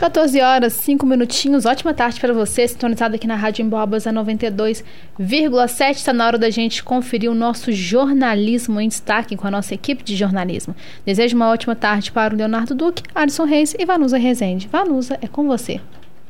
14 horas, 5 minutinhos. Ótima tarde para você, sintonizado aqui na Rádio Emboabas a 92,7. Está na hora da gente conferir o nosso jornalismo em destaque com a nossa equipe de jornalismo. Desejo uma ótima tarde para o Leonardo Duque, Alisson Reis e Vanusa Rezende. Vanusa, é com você.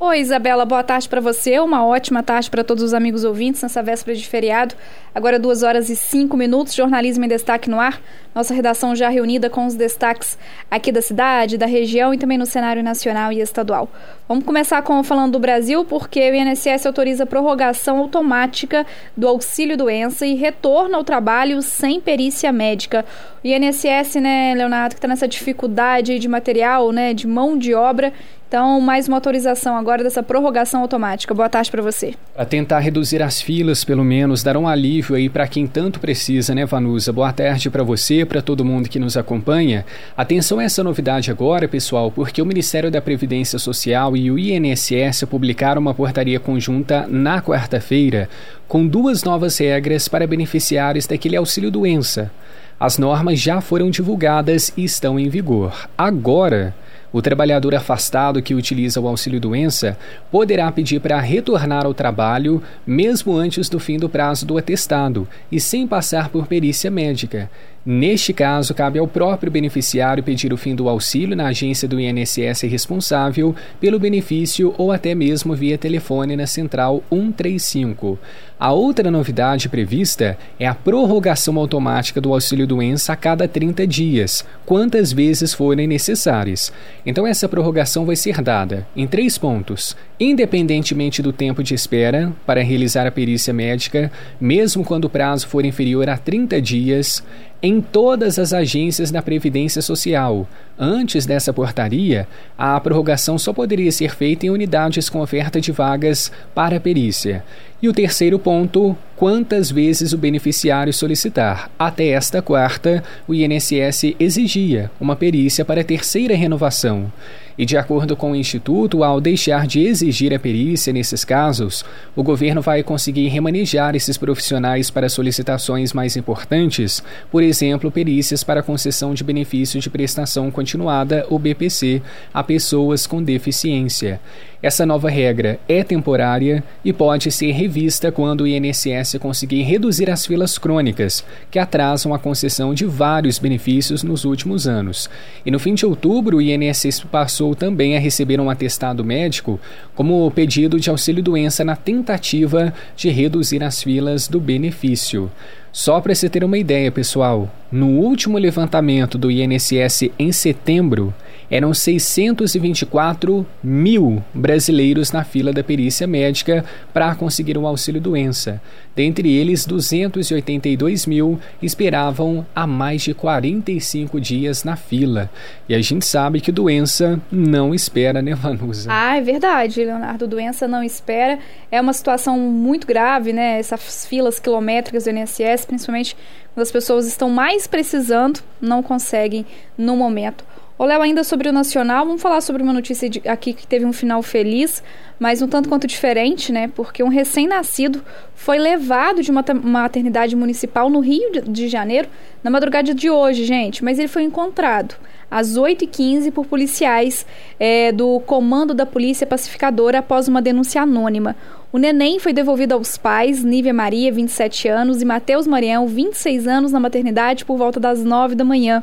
Oi, Isabela, boa tarde para você. Uma ótima tarde para todos os amigos ouvintes nessa véspera de feriado. Agora, duas horas e cinco minutos, jornalismo em destaque no ar. Nossa redação já reunida com os destaques aqui da cidade, da região e também no cenário nacional e estadual. Vamos começar com falando do Brasil, porque o INSS autoriza prorrogação automática do auxílio doença e retorno ao trabalho sem perícia médica. O INSS, né, Leonardo, que está nessa dificuldade de material, né, de mão de obra então, mais uma autorização agora dessa prorrogação automática. Boa tarde para você. Para tentar reduzir as filas, pelo menos, dar um alívio aí para quem tanto precisa, né, Vanusa? Boa tarde para você, para todo mundo que nos acompanha. Atenção a essa novidade agora, pessoal, porque o Ministério da Previdência Social e o INSS publicaram uma portaria conjunta na quarta-feira com duas novas regras para beneficiários daquele auxílio doença. As normas já foram divulgadas e estão em vigor. Agora, o trabalhador afastado que utiliza o auxílio-doença poderá pedir para retornar ao trabalho mesmo antes do fim do prazo do atestado e sem passar por perícia médica. Neste caso, cabe ao próprio beneficiário pedir o fim do auxílio na agência do INSS responsável pelo benefício ou até mesmo via telefone na central 135. A outra novidade prevista é a prorrogação automática do auxílio-doença a cada 30 dias, quantas vezes forem necessárias. Então, essa prorrogação vai ser dada em três pontos: independentemente do tempo de espera para realizar a perícia médica, mesmo quando o prazo for inferior a 30 dias em todas as agências da Previdência Social. Antes dessa portaria, a prorrogação só poderia ser feita em unidades com oferta de vagas para perícia. E o terceiro ponto, quantas vezes o beneficiário solicitar. Até esta quarta, o INSS exigia uma perícia para a terceira renovação. E de acordo com o Instituto, ao deixar de exigir a perícia nesses casos, o governo vai conseguir remanejar esses profissionais para solicitações mais importantes, por exemplo, perícias para concessão de benefício de prestação continuada, ou BPC, a pessoas com deficiência. Essa nova regra é temporária e pode ser revista quando o INSS conseguir reduzir as filas crônicas, que atrasam a concessão de vários benefícios nos últimos anos. E no fim de outubro, o INSS passou também a receber um atestado médico como pedido de auxílio-doença na tentativa de reduzir as filas do benefício. Só para você ter uma ideia, pessoal, no último levantamento do INSS em setembro, eram 624 mil brasileiros na fila da perícia médica para conseguir o um auxílio-doença. Dentre eles, 282 mil esperavam há mais de 45 dias na fila. E a gente sabe que doença não espera, né, Vanusa? Ah, é verdade, Leonardo. Doença não espera. É uma situação muito grave, né? Essas filas quilométricas do INSS, principalmente quando as pessoas estão mais precisando, não conseguem no momento. Ô, Léo, ainda sobre o Nacional, vamos falar sobre uma notícia de, aqui que teve um final feliz, mas um tanto quanto diferente, né? Porque um recém-nascido foi levado de uma maternidade municipal no Rio de, Janeiro na madrugada de hoje, gente, mas ele foi encontrado às 8h15 por policiais é, do Comando da Polícia Pacificadora após uma denúncia anônima. O neném foi devolvido aos pais, Nívia Maria, 27 anos, e Matheus Marião, 26 anos, na maternidade por volta das 9 da manhã.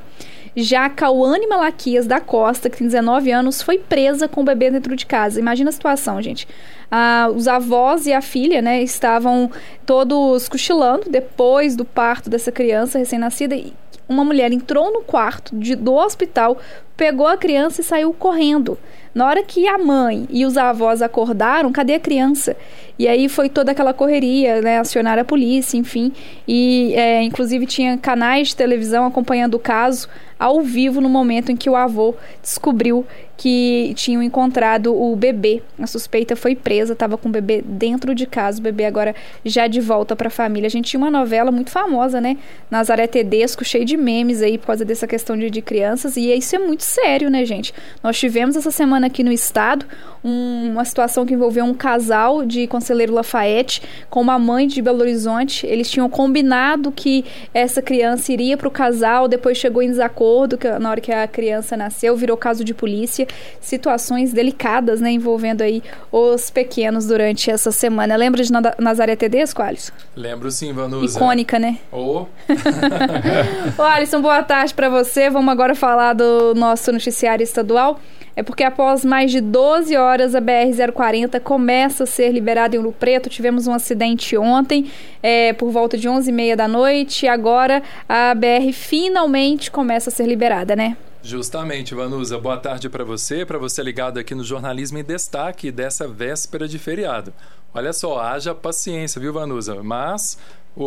Já Cauane Malaquias da Costa, que tem 19 anos, foi presa com o bebê dentro de casa. Imagina a situação, gente. Ah, os avós e a filha, né, estavam todos cochilando depois do parto dessa criança recém-nascida. Uma mulher entrou no quarto de, do hospital, pegou a criança e saiu correndo. Na hora que a mãe e os avós acordaram, cadê a criança? E aí foi toda aquela correria, né? Acionar a polícia, enfim. E, é, inclusive, tinha canais de televisão acompanhando o caso ao vivo no momento em que o avô descobriu que tinham encontrado o bebê. A suspeita foi presa, estava com o bebê dentro de casa, o bebê agora já de volta para a família. A gente tinha uma novela muito famosa, né? Nazaré Tedesco, cheio de memes aí por causa dessa questão de, de crianças, e isso é muito sério, né, gente? Nós tivemos essa semana aqui no estado um, uma situação que envolveu um casal de Conselheiro Lafayette com uma mãe de Belo Horizonte. Eles tinham combinado que essa criança iria para o casal, depois chegou em desacordo acordo que, na hora que a criança nasceu, virou caso de polícia, situações delicadas, né, envolvendo aí os pequenos durante essa semana. Lembra de Nazaré Tedesco, Alisson? Lembro sim, Vanusa. Icônica, né? Oh. Ô, Alisson, boa tarde para você. Vamos agora falar do nosso noticiário estadual é porque após mais de 12 horas a BR-040 começa a ser liberada em Ouro Preto. Tivemos um acidente ontem, é, por volta de 11h30 da noite, e agora a BR finalmente começa a ser liberada, né? Justamente, Vanusa. Boa tarde para você, para você ligado aqui no Jornalismo em Destaque dessa véspera de feriado. Olha só, haja paciência, viu, Vanusa? Mas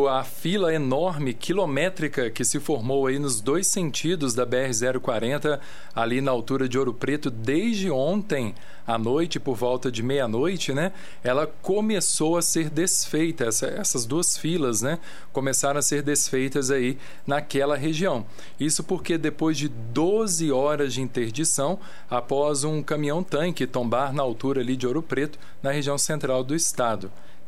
a fila enorme, quilométrica, que se formou aí nos dois sentidos da BR-040, ali na altura de Ouro Preto, desde ontem à noite, por volta de meia-noite, né? Ela começou a ser desfeita, essa, essas duas filas, né? Começaram a ser desfeitas aí naquela região. Isso porque depois de 12 horas de interdição, após um caminhão-tanque tombar na altura ali de Ouro Preto, na região central do estado.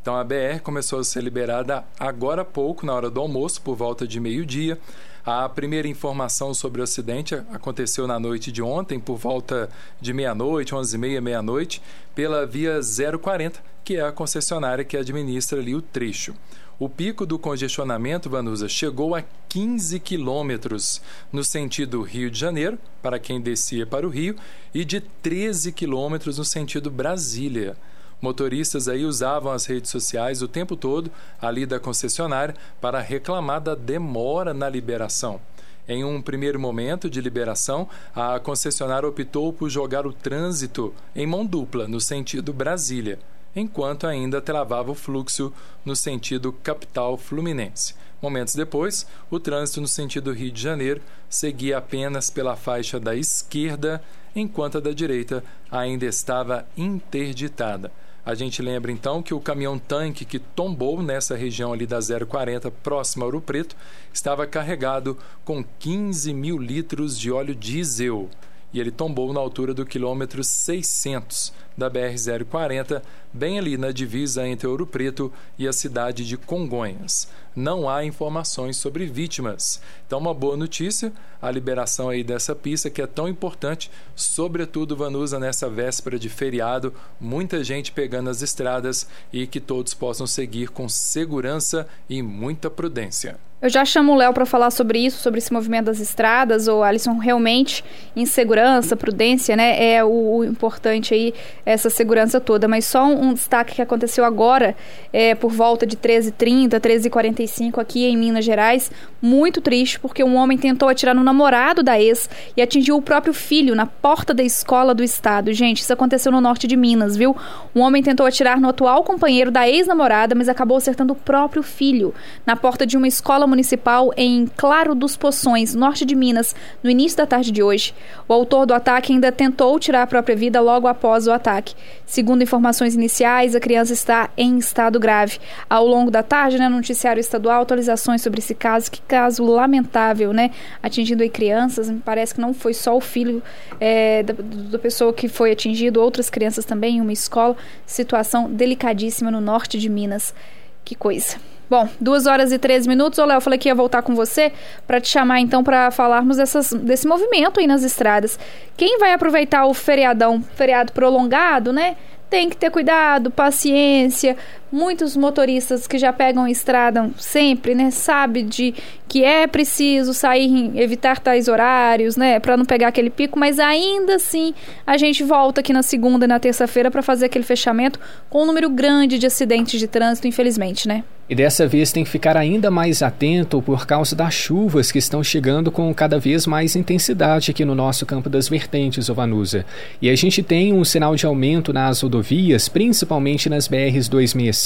Então a BR começou a ser liberada agora há pouco, na hora do almoço, por volta de meio-dia. A primeira informação sobre o acidente aconteceu na noite de ontem, por volta de meia-noite, 11h30, meia-noite, pela via 040, que é a concessionária que administra ali o trecho. O pico do congestionamento, Vanusa, chegou a 15 quilômetros no sentido Rio de Janeiro, para quem descia para o Rio, e de 13 quilômetros no sentido Brasília motoristas aí usavam as redes sociais o tempo todo ali da concessionária para reclamar da demora na liberação. Em um primeiro momento de liberação, a concessionária optou por jogar o trânsito em mão dupla, no sentido Brasília, enquanto ainda travava o fluxo no sentido capital fluminense. Momentos depois, o trânsito no sentido Rio de Janeiro seguia apenas pela faixa da esquerda, enquanto a da direita ainda estava interditada. A gente lembra então que o caminhão-tanque que tombou nessa região ali da 040, próximo a Ouro Preto, estava carregado com 15 mil litros de óleo diesel e ele tombou na altura do quilômetro 600 da BR-040, bem ali na divisa entre Ouro Preto e a cidade de Congonhas. Não há informações sobre vítimas. Então, uma boa notícia, a liberação aí dessa pista que é tão importante, sobretudo Vanusa nessa véspera de feriado, muita gente pegando as estradas e que todos possam seguir com segurança e muita prudência. Eu já chamo o Léo para falar sobre isso, sobre esse movimento das estradas, ou Alisson, realmente insegurança, prudência, né? É o, o importante aí, essa segurança toda. Mas só um, um destaque que aconteceu agora, é, por volta de 13h30, 13h45 aqui em Minas Gerais, muito triste, porque um homem tentou atirar no namorado da ex e atingiu o próprio filho na porta da escola do estado. Gente, isso aconteceu no norte de Minas, viu? Um homem tentou atirar no atual companheiro da ex-namorada, mas acabou acertando o próprio filho na porta de uma escola municipal em Claro dos Poções, norte de Minas, no início da tarde de hoje. O autor do ataque ainda tentou tirar a própria vida logo após o ataque. Segundo informações iniciais, a criança está em estado grave. Ao longo da tarde, no né, noticiário estadual, atualizações sobre esse caso, que caso lamentável, né? Atingindo aí crianças, me parece que não foi só o filho é, da, da pessoa que foi atingido, outras crianças também em uma escola. Situação delicadíssima no norte de Minas. Que coisa. Bom, duas horas e 13 minutos. Ô, Léo, falei que ia voltar com você para te chamar então para falarmos dessas, desse movimento aí nas estradas. Quem vai aproveitar o feriadão, feriado prolongado, né? Tem que ter cuidado, paciência, muitos motoristas que já pegam estrada sempre, né, sabe de que é preciso sair, evitar tais horários, né, para não pegar aquele pico, mas ainda assim a gente volta aqui na segunda e na terça-feira para fazer aquele fechamento com um número grande de acidentes de trânsito, infelizmente, né? E dessa vez tem que ficar ainda mais atento por causa das chuvas que estão chegando com cada vez mais intensidade aqui no nosso campo das vertentes, Ovanusa. E a gente tem um sinal de aumento nas rodovias, principalmente nas BRs 265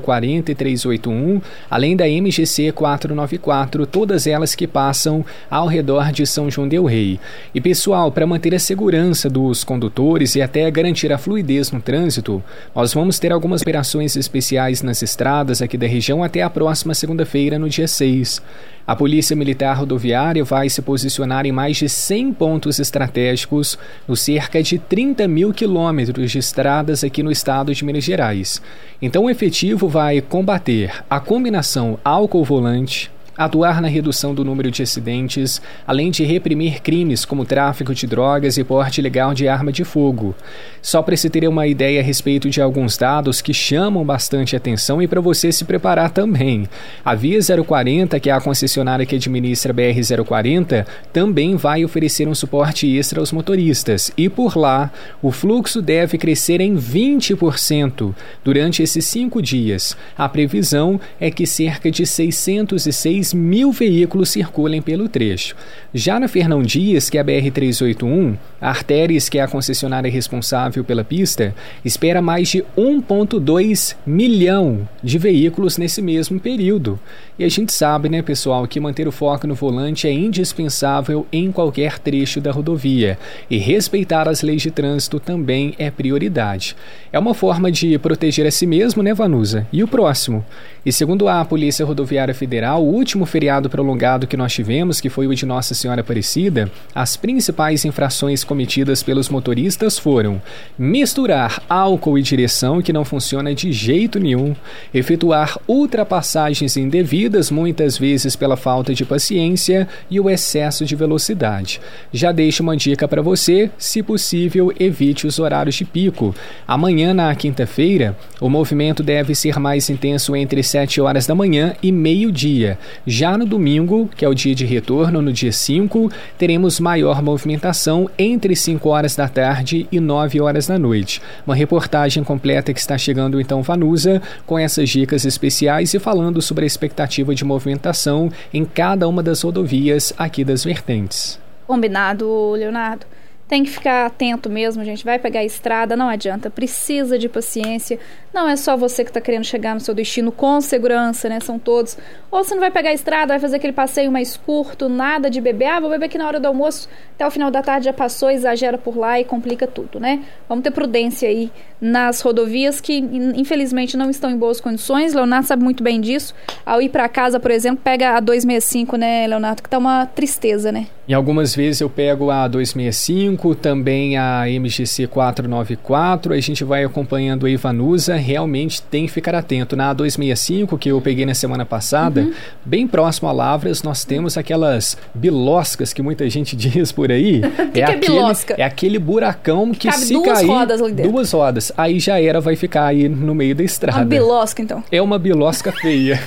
040 e 381, além da MGC 494, todas elas que passam ao redor de São João del Rei. E pessoal, para manter a segurança dos condutores e até garantir a fluidez no trânsito, nós vamos ter algumas operações especiais nas estradas aqui da região até a próxima segunda-feira, no dia 6. A Polícia Militar Rodoviária vai se posicionar em mais de 100 pontos estratégicos no cerca de 30 mil quilômetros de estradas aqui no estado de Minas Gerais. Então, o efetivo vai combater a combinação álcool-volante, atuar na redução do número de acidentes, além de reprimir crimes como tráfico de drogas e porte ilegal de arma de fogo. Só para se ter uma ideia a respeito de alguns dados que chamam bastante atenção e para você se preparar também. A Via 040, que é a concessionária que administra a BR 040, também vai oferecer um suporte extra aos motoristas e por lá o fluxo deve crescer em 20% durante esses cinco dias. A previsão é que cerca de 606 mil veículos circulem pelo trecho. Já na Fernão Dias, que é a BR-381, a Artéries, que é a concessionária responsável pela pista, espera mais de 1,2 milhão de veículos nesse mesmo período. E a gente sabe, né, pessoal, que manter o foco no volante é indispensável em qualquer trecho da rodovia e respeitar as leis de trânsito também é prioridade. É uma forma de proteger a si mesmo, né, Vanusa? E o próximo. E segundo a Polícia Rodoviária Federal, o último feriado prolongado que nós tivemos, que foi o de Nossa Senhora Aparecida, as principais infrações cometidas pelos motoristas foram misturar álcool e direção, que não funciona de jeito nenhum, efetuar ultrapassagens indevidas, muitas vezes pela falta de paciência e o excesso de velocidade. Já deixo uma dica para você, se possível, evite os horários de pico. Amanhã, na quinta-feira, o movimento deve ser mais intenso entre 7 horas da manhã e meio-dia. Já no domingo, que é o dia de retorno, no dia 5, teremos maior movimentação entre 5 horas da tarde e 9 horas da noite. Uma reportagem completa que está chegando então Vanusa com essas dicas especiais e falando sobre a expectativa de movimentação em cada uma das rodovias aqui das vertentes. Combinado, Leonardo. Tem que ficar atento mesmo, gente. Vai pegar a estrada, não adianta. Precisa de paciência. Não é só você que está querendo chegar no seu destino com segurança, né? São todos. Ou você não vai pegar a estrada, vai fazer aquele passeio mais curto, nada de beber. Ah, vou beber aqui na hora do almoço, até o final da tarde já passou, exagera por lá e complica tudo, né? Vamos ter prudência aí nas rodovias que, infelizmente, não estão em boas condições. Leonardo sabe muito bem disso. Ao ir para casa, por exemplo, pega a 265, né, Leonardo? Que tá uma tristeza, né? E algumas vezes eu pego a 265, também a MGC 494, a gente vai acompanhando a Ivanusa, realmente tem que ficar atento. Na 265, que eu peguei na semana passada, uhum. bem próximo a Lavras, nós temos aquelas biloscas que muita gente diz por aí. é, que é, aquele, é aquele buracão que Cabe se duas cair... rodas ali dentro. Duas rodas. Aí já era, vai ficar aí no meio da estrada. Uma bilosca, então. É uma bilosca feia.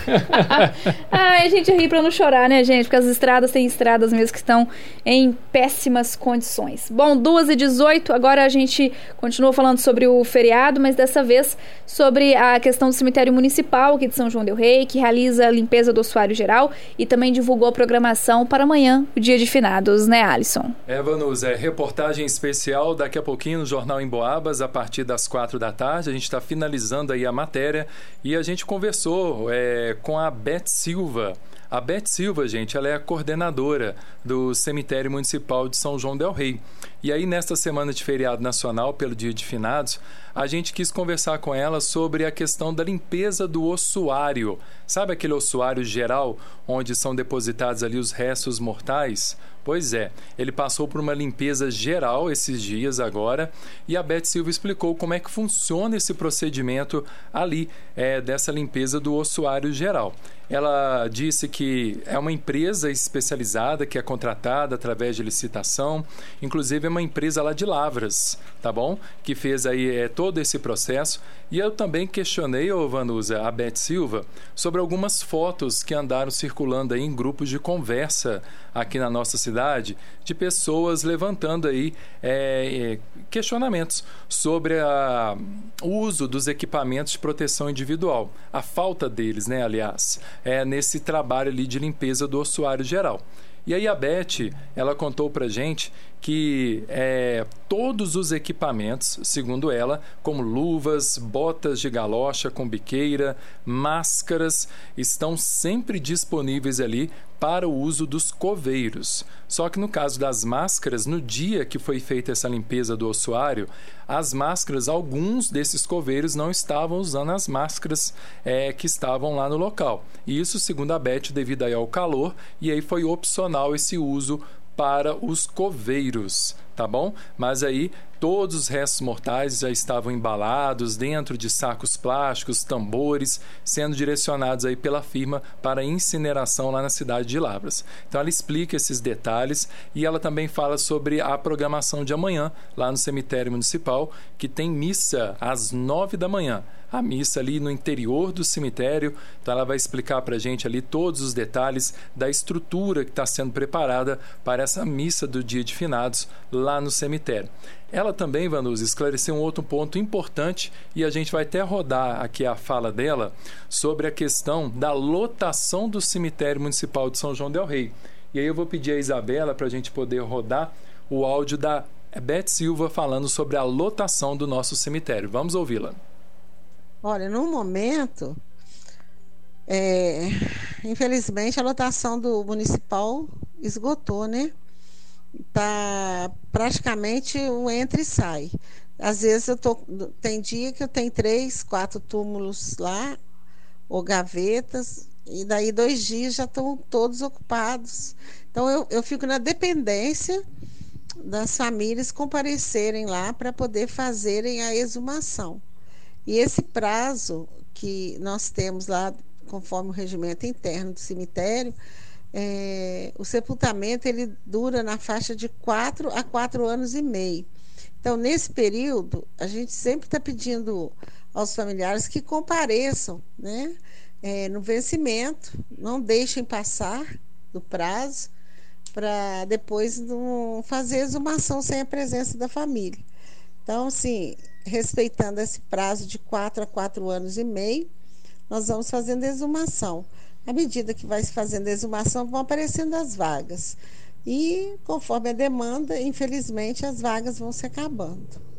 Ai, a gente ri pra não chorar, né, gente? Porque as estradas têm estradas mesmo que estão em péssimas condições. Bom, 2 e 18 agora a gente continua falando sobre o feriado, mas dessa vez sobre a questão do cemitério municipal aqui de São João del Rei, que realiza a limpeza do ossuário geral e também divulgou a programação para amanhã, o dia de finados, né, Alisson? É, Vanus, é reportagem especial daqui a pouquinho no Jornal em Boabas, a partir das quatro da tarde. A gente está finalizando aí a matéria e a gente conversou é, com a Beth Silva. A Beth Silva, gente, ela é a coordenadora do Cemitério Municipal de São João del Rei. E aí, nesta semana de feriado nacional, pelo Dia de Finados, a gente quis conversar com ela sobre a questão da limpeza do ossuário. Sabe aquele ossuário geral, onde são depositados ali os restos mortais? Pois é, ele passou por uma limpeza geral esses dias agora e a Beth Silva explicou como é que funciona esse procedimento ali é, dessa limpeza do ossuário geral. Ela disse que é uma empresa especializada que é contratada através de licitação, inclusive é uma empresa lá de Lavras, tá bom? Que fez aí é, todo esse processo. E eu também questionei, ô Vanusa, a Beth Silva, sobre algumas fotos que andaram circulando aí em grupos de conversa aqui na nossa cidade, de pessoas levantando aí é, questionamentos sobre a, o uso dos equipamentos de proteção individual, a falta deles, né, aliás é, nesse trabalho ali de limpeza do ossuário geral. E aí a Beth, ela contou pra gente que é, todos os equipamentos, segundo ela, como luvas, botas de galocha com biqueira, máscaras, estão sempre disponíveis ali para o uso dos coveiros. Só que no caso das máscaras, no dia que foi feita essa limpeza do ossuário, as máscaras, alguns desses coveiros não estavam usando as máscaras é, que estavam lá no local. Isso, segundo a Beth, devido ao calor, e aí foi opcional esse uso para os coveiros, tá bom? Mas aí Todos os restos mortais já estavam embalados dentro de sacos plásticos, tambores, sendo direcionados aí pela firma para incineração lá na cidade de Lavras. Então ela explica esses detalhes e ela também fala sobre a programação de amanhã lá no cemitério municipal, que tem missa às nove da manhã a missa ali no interior do cemitério. Então ela vai explicar para a gente ali todos os detalhes da estrutura que está sendo preparada para essa missa do dia de finados lá no cemitério. Ela também, Vanusa, esclareceu um outro ponto importante e a gente vai até rodar aqui a fala dela sobre a questão da lotação do cemitério municipal de São João del Rei. E aí eu vou pedir a Isabela para a gente poder rodar o áudio da Beth Silva falando sobre a lotação do nosso cemitério. Vamos ouvi-la. Olha, no momento, é, infelizmente a lotação do municipal esgotou, né? Tá praticamente um entra e sai. Às vezes eu tô, tem dia que eu tenho três, quatro túmulos lá, ou gavetas, e daí dois dias já estão todos ocupados. Então eu, eu fico na dependência das famílias comparecerem lá para poder fazerem a exumação. E esse prazo que nós temos lá, conforme o regimento interno do cemitério, é, o sepultamento ele dura na faixa de quatro a quatro anos e meio. Então, nesse período, a gente sempre está pedindo aos familiares que compareçam né, é, no vencimento, não deixem passar do prazo, para depois não fazer exumação sem a presença da família. Então, assim, respeitando esse prazo de quatro a quatro anos e meio, nós vamos fazendo exumação. À medida que vai se fazendo exumação, vão aparecendo as vagas. E, conforme a demanda, infelizmente, as vagas vão se acabando.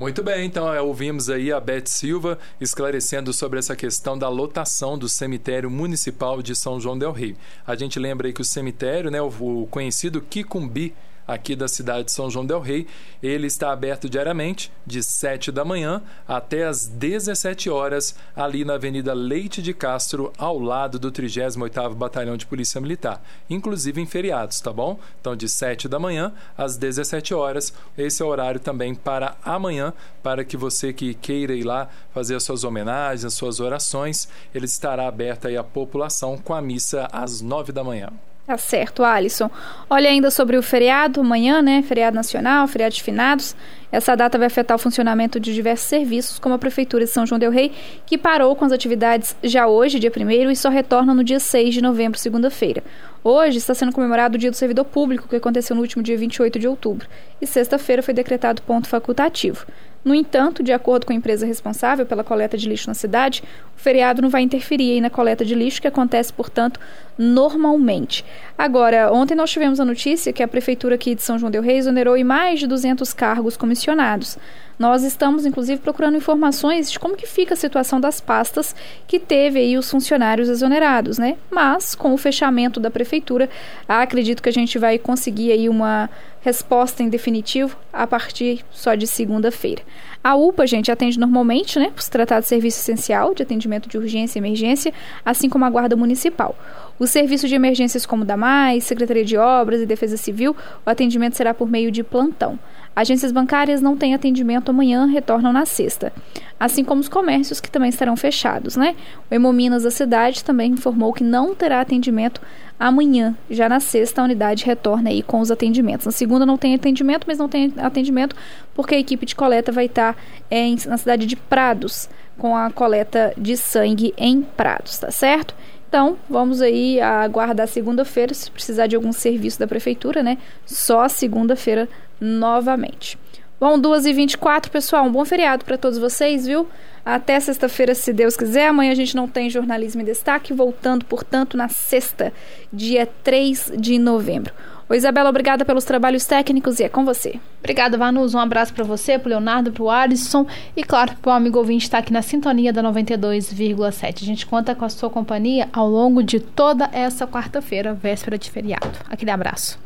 Muito bem, então é, ouvimos aí a Beth Silva esclarecendo sobre essa questão da lotação do cemitério municipal de São João del Rei. A gente lembra aí que o cemitério, né, o conhecido Quicumbi, aqui da cidade de São João del Rei. Ele está aberto diariamente, de 7 da manhã até as 17 horas, ali na Avenida Leite de Castro, ao lado do 38º Batalhão de Polícia Militar, inclusive em feriados, tá bom? Então, de 7 da manhã às 17 horas, esse é o horário também para amanhã, para que você que queira ir lá fazer as suas homenagens, as suas orações, ele estará aberto aí à população com a missa às 9 da manhã. Tá certo, Alisson. Olha ainda sobre o feriado, amanhã, né? Feriado nacional, feriado de finados. Essa data vai afetar o funcionamento de diversos serviços, como a Prefeitura de São João Del Rei, que parou com as atividades já hoje, dia 1 e só retorna no dia 6 de novembro, segunda-feira. Hoje está sendo comemorado o Dia do Servidor Público, que aconteceu no último dia 28 de outubro. E sexta-feira foi decretado ponto facultativo. No entanto, de acordo com a empresa responsável pela coleta de lixo na cidade, o feriado não vai interferir na coleta de lixo, que acontece, portanto, normalmente. Agora, ontem nós tivemos a notícia que a Prefeitura aqui de São João del Rei exonerou em mais de 200 cargos comissionados. Nós estamos, inclusive, procurando informações de como que fica a situação das pastas que teve aí os funcionários exonerados, né? Mas, com o fechamento da Prefeitura, acredito que a gente vai conseguir aí uma resposta em definitivo a partir só de segunda-feira. A UPA, gente, atende normalmente, né, se tratar de serviço essencial de atendimento de urgência e emergência, assim como a Guarda Municipal. Os serviços de emergências como DAMAI, Secretaria de Obras e Defesa Civil, o atendimento será por meio de plantão. Agências bancárias não têm atendimento amanhã, retornam na sexta. Assim como os comércios que também estarão fechados, né? O Hemominas da cidade também informou que não terá atendimento amanhã. Já na sexta, a unidade retorna aí com os atendimentos. Na segunda não tem atendimento, mas não tem atendimento porque a equipe de coleta vai estar é, na cidade de Prados, com a coleta de sangue em Prados, tá certo? Então, vamos aí aguardar segunda-feira, se precisar de algum serviço da prefeitura, né? Só segunda-feira novamente. Bom, 2h24, pessoal, um bom feriado para todos vocês, viu? Até sexta-feira, se Deus quiser. Amanhã a gente não tem jornalismo em destaque, voltando, portanto, na sexta, dia 3 de novembro. Ô Isabela, obrigada pelos trabalhos técnicos e é com você. Obrigada, Vanus. Um abraço para você, pro Leonardo, pro Alisson e, claro, pro amigo ouvinte estar tá aqui na sintonia da 92,7. A gente conta com a sua companhia ao longo de toda essa quarta-feira, véspera de feriado. Aquele abraço.